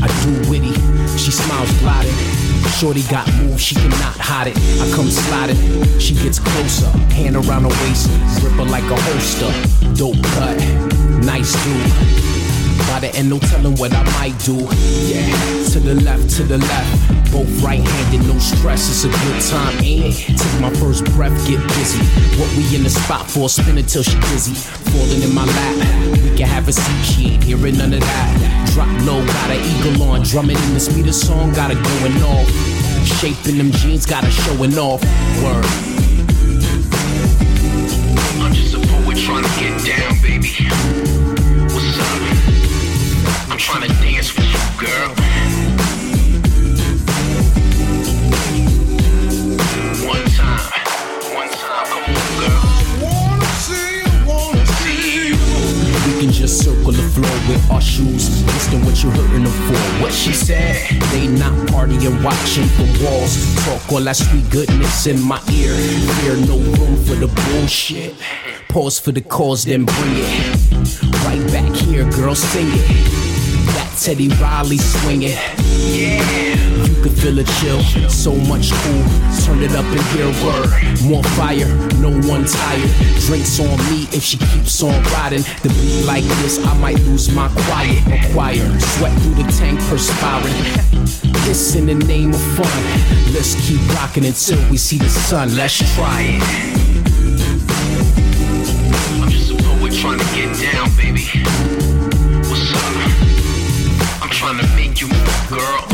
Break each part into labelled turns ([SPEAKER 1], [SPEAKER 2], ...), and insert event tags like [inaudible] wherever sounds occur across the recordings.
[SPEAKER 1] I do witty. She smiles gliding. Shorty got moves, she cannot hide it. I come sliding, she gets closer, hand around her waist, grip her like a holster. Dope cut, nice dude. By the end, no telling what I might do. Yeah, to the left, to the left. Both right handed, no stress. It's a good time, it? Take my first breath, get busy. What we in the spot for? Spin it till she dizzy. Falling in my lap. We can have a seat, she ain't hearing none of that. Drop low, got an eagle on. Drumming in the speed of song, got it going off. Shaping them jeans, got it showing off. Word.
[SPEAKER 2] I'm just a poet trying to get down, baby. I'm trying to dance with you, girl. One time, one time, come on, girl. Wanna see wanna see you.
[SPEAKER 1] We can just circle the floor with our shoes. Listen what you're hurting them for. What she said. They not partying, watching the walls. Talk all that sweet goodness in my ear. Fear no room for the bullshit. Pause for the cause, then bring it. Right back here, girl, sing it. That Teddy Riley swinging. Yeah. You can feel a chill, so much cool. Turn it up and hear word. More fire, no one tired. Drinks on me if she keeps on riding. The beat like this, I might lose my quiet. Acquire, sweat through the tank, perspiring. [laughs] This in the name of fun. Let's keep rocking until we see the sun. Let's try it.
[SPEAKER 2] I'm just a poet trying to get down, baby. You move, girl.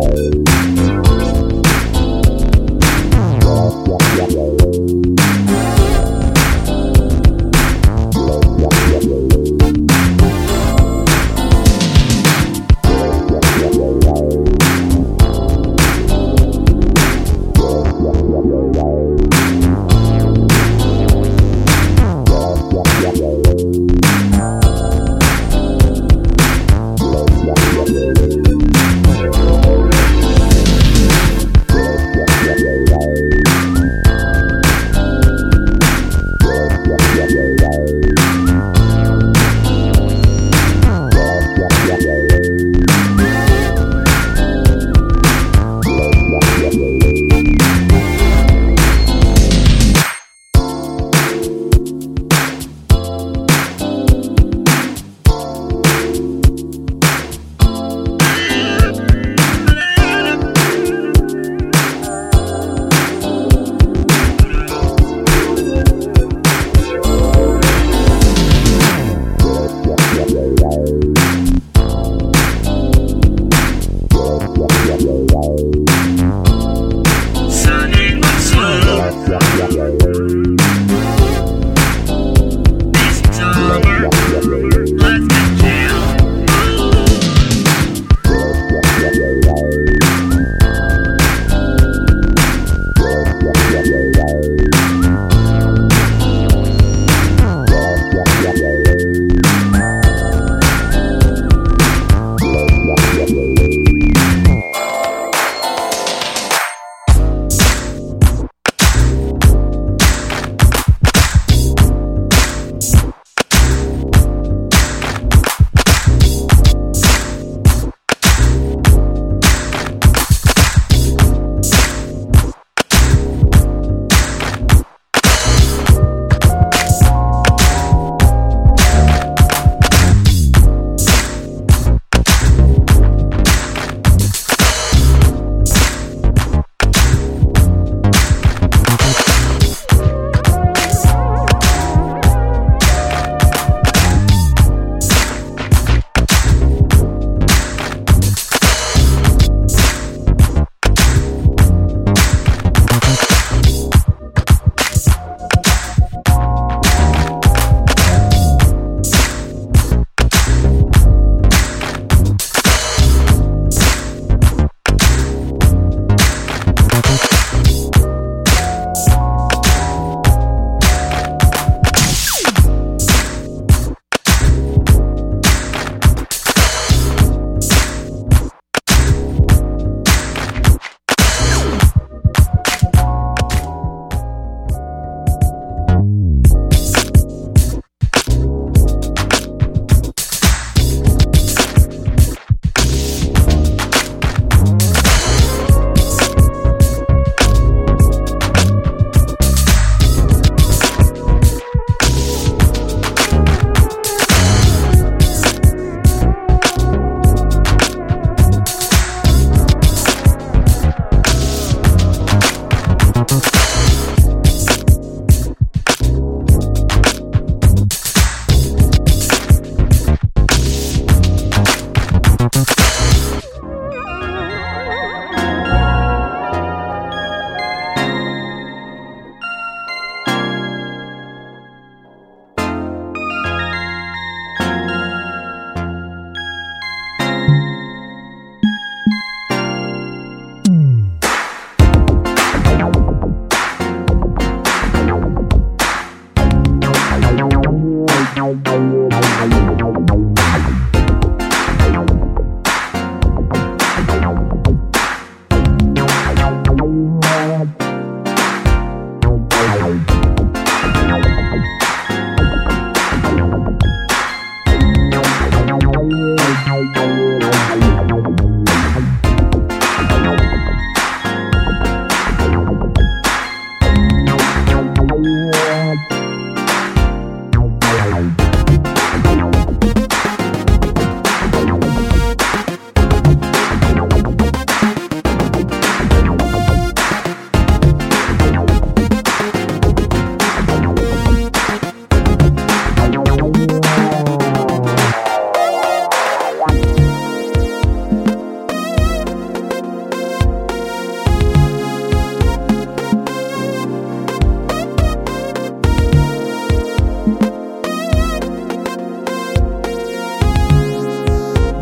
[SPEAKER 2] Bye.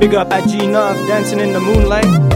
[SPEAKER 3] Big up at G Nuff, dancing in the moonlight.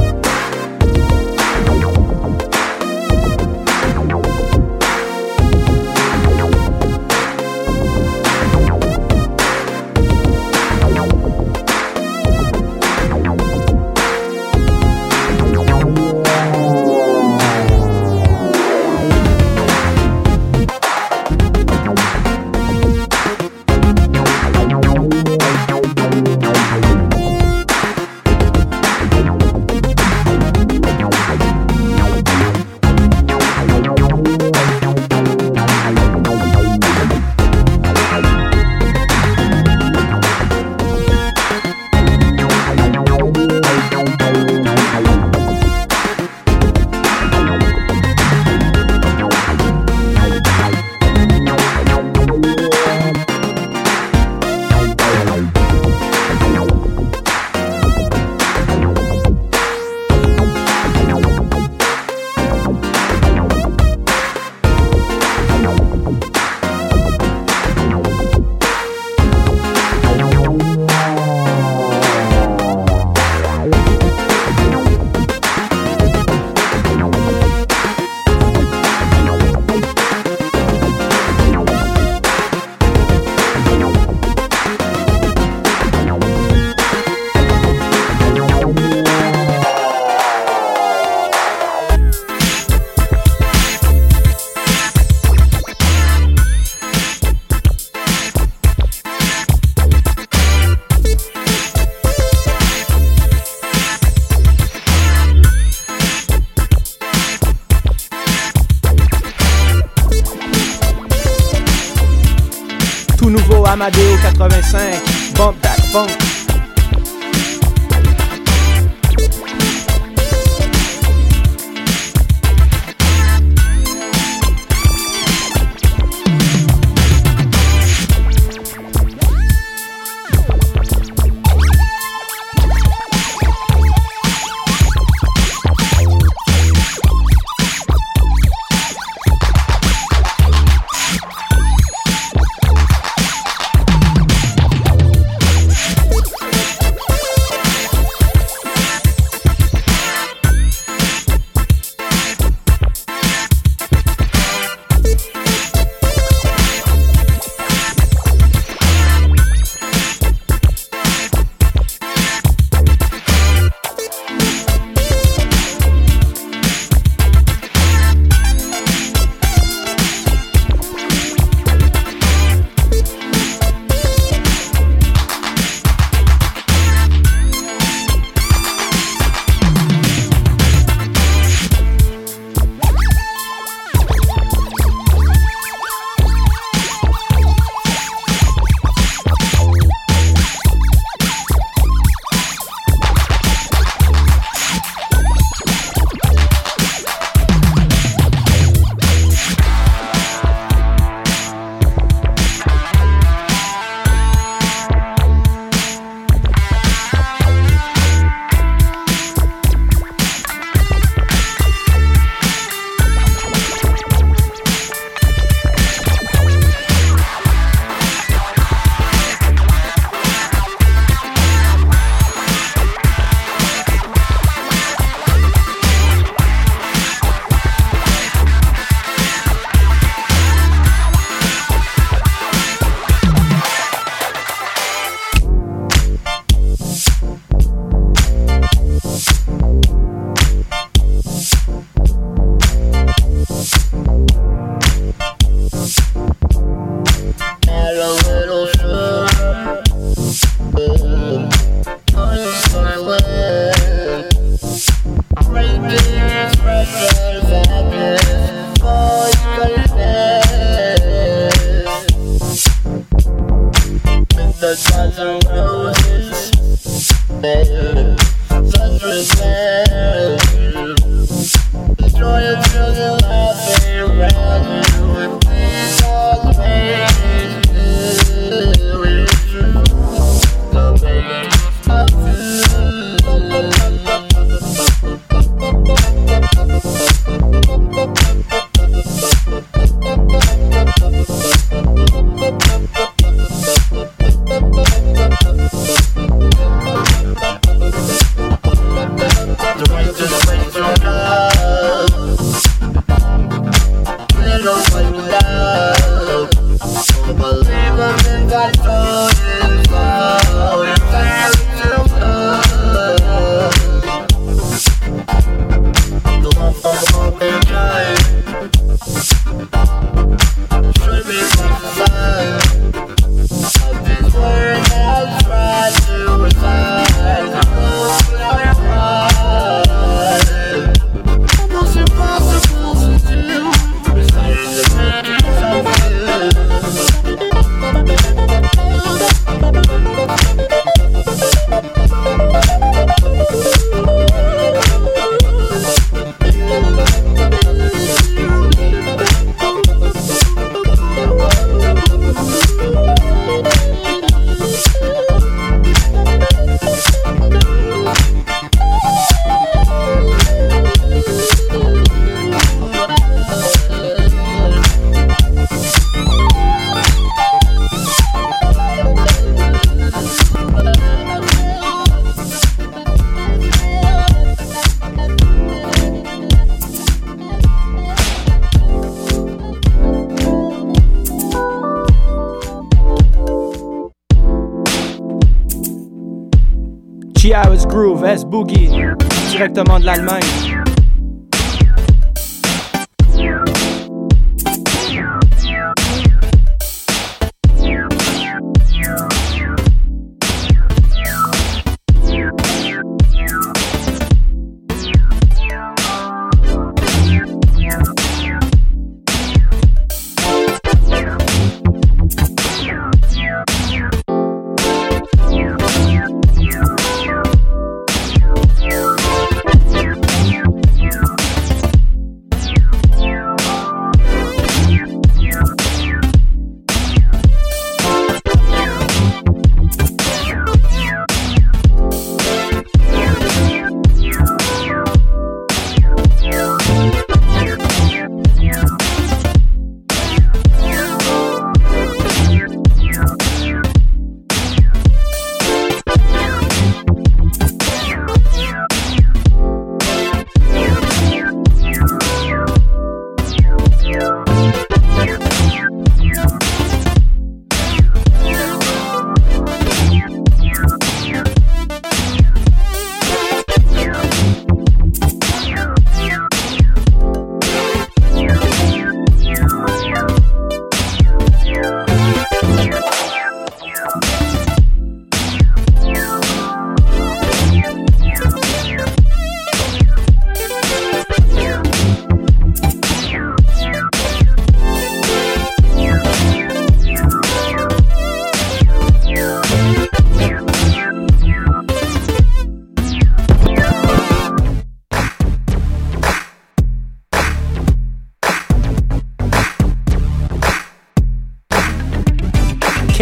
[SPEAKER 3] Groove, S Boogie, directement de l'Allemagne.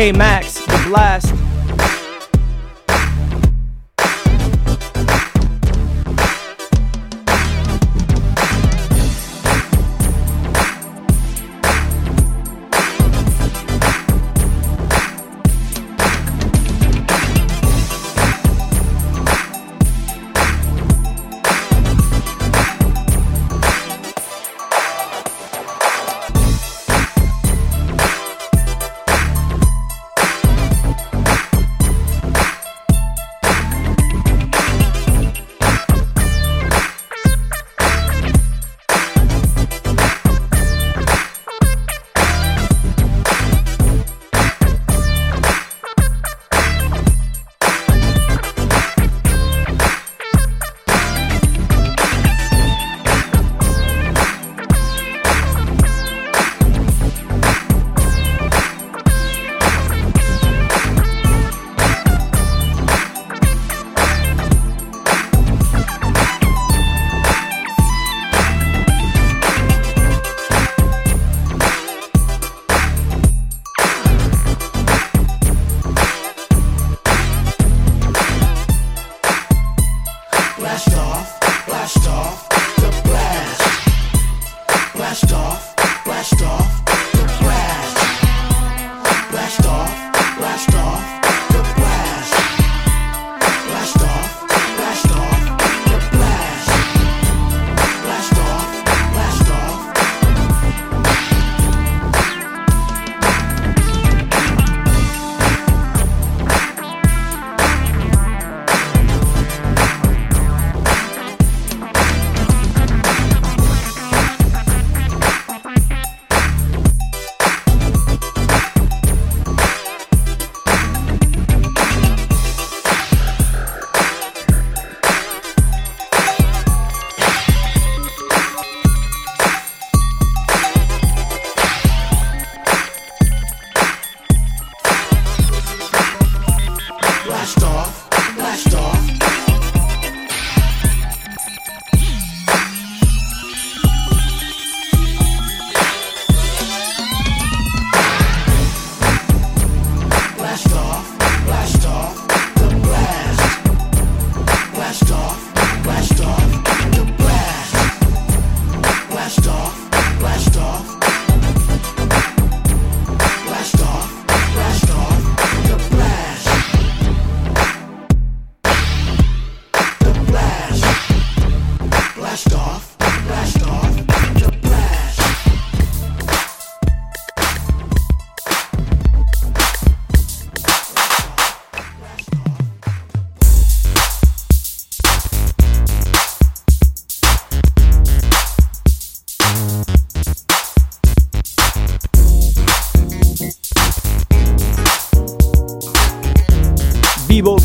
[SPEAKER 3] K Max, The Blast.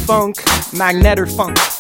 [SPEAKER 4] Funk, Magnetter Funk.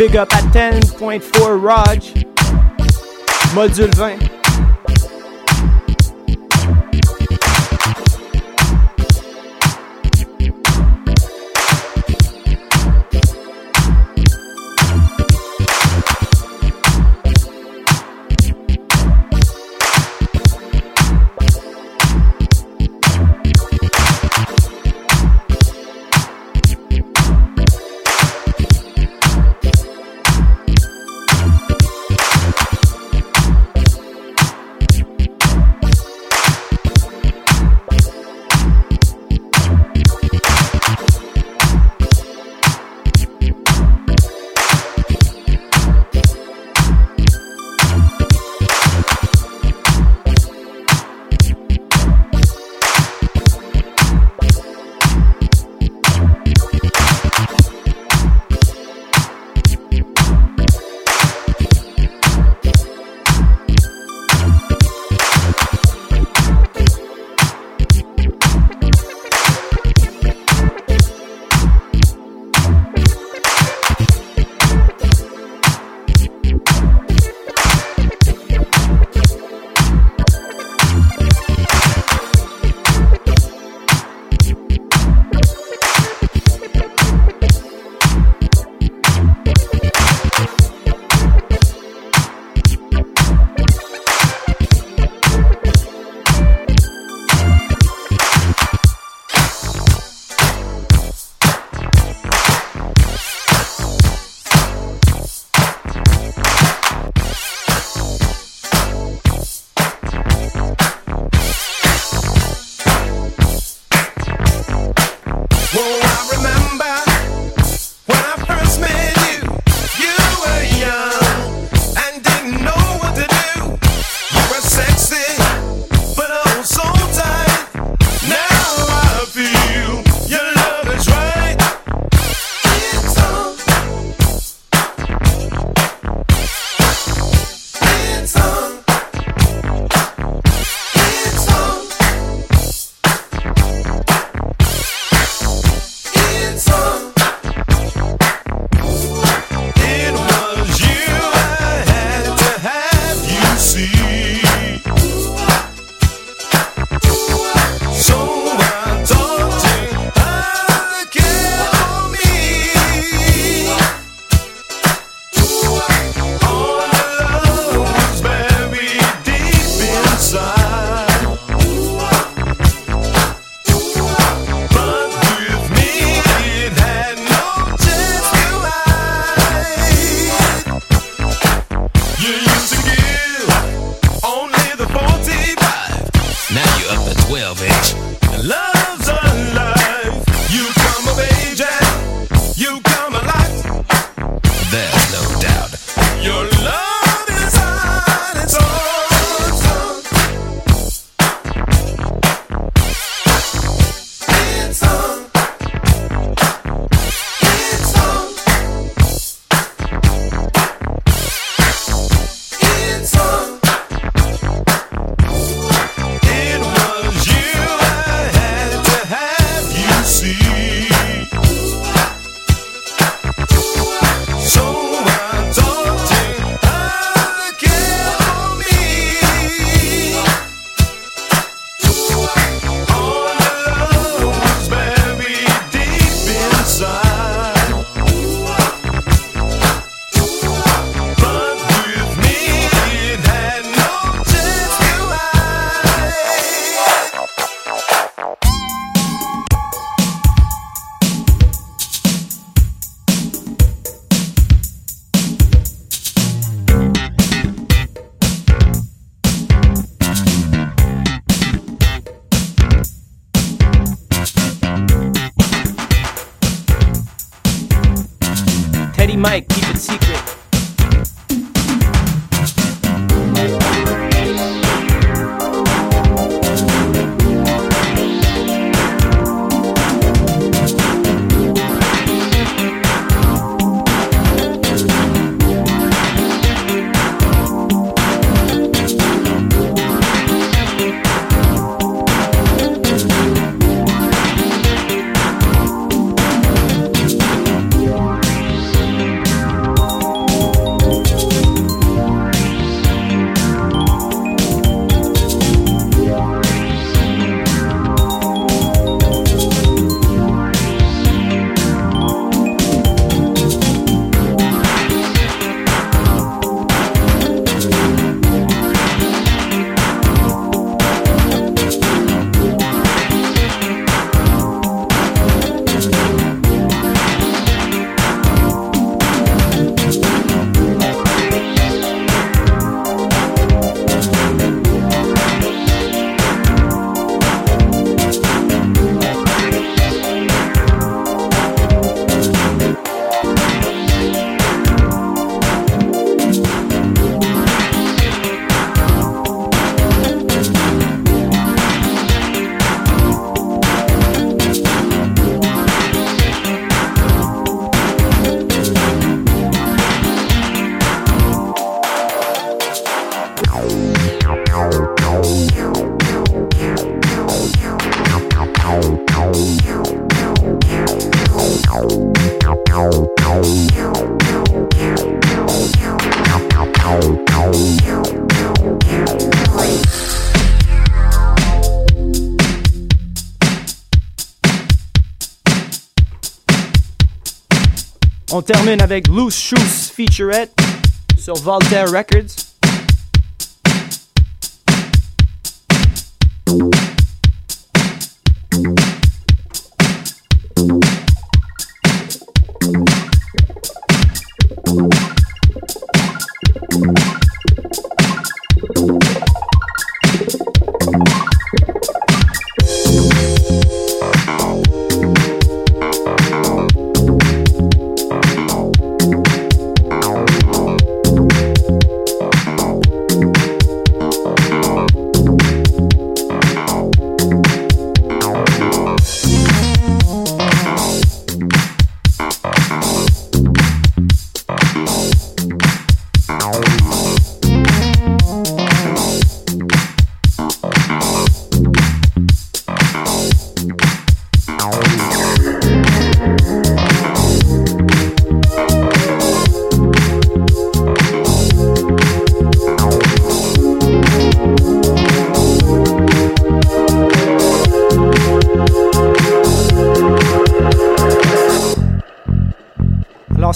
[SPEAKER 5] Big up à 10.4 Raj. Module 20.
[SPEAKER 3] Termine avec Loose Shoes featurette sur Voltaire Records.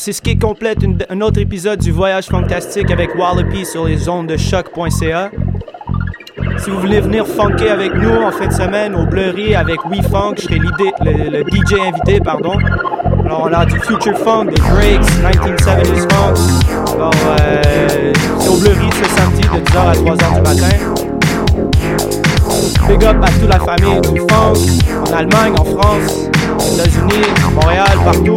[SPEAKER 3] C'est ce qui complète un autre épisode du Voyage Fantastique avec Wallopy sur les ondes de choc.ca. Si vous voulez venir funker avec nous en fin de semaine au Blurry avec WeFunk, je serai le, le, DJ invité, pardon. Alors on a du Future Funk, des Drakes, 1970s Funk. Alors euh, c'est au Blurry ce samedi de 10h à 3h du matin. Big up à toute la famille du funk, en Allemagne, en France, aux États-Unis, Montréal, partout.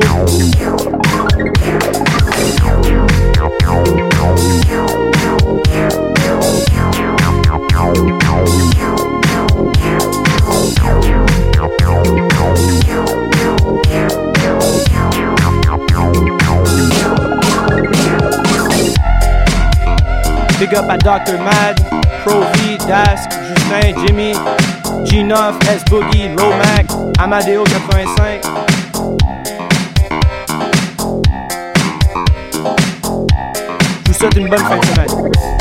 [SPEAKER 3] Big up à Dr. Mad, Pro V, Dask, Justin, Jimmy, G9, S Boogie, Lomac, Amadeo 85. Souhaite une bonne fin de semaine.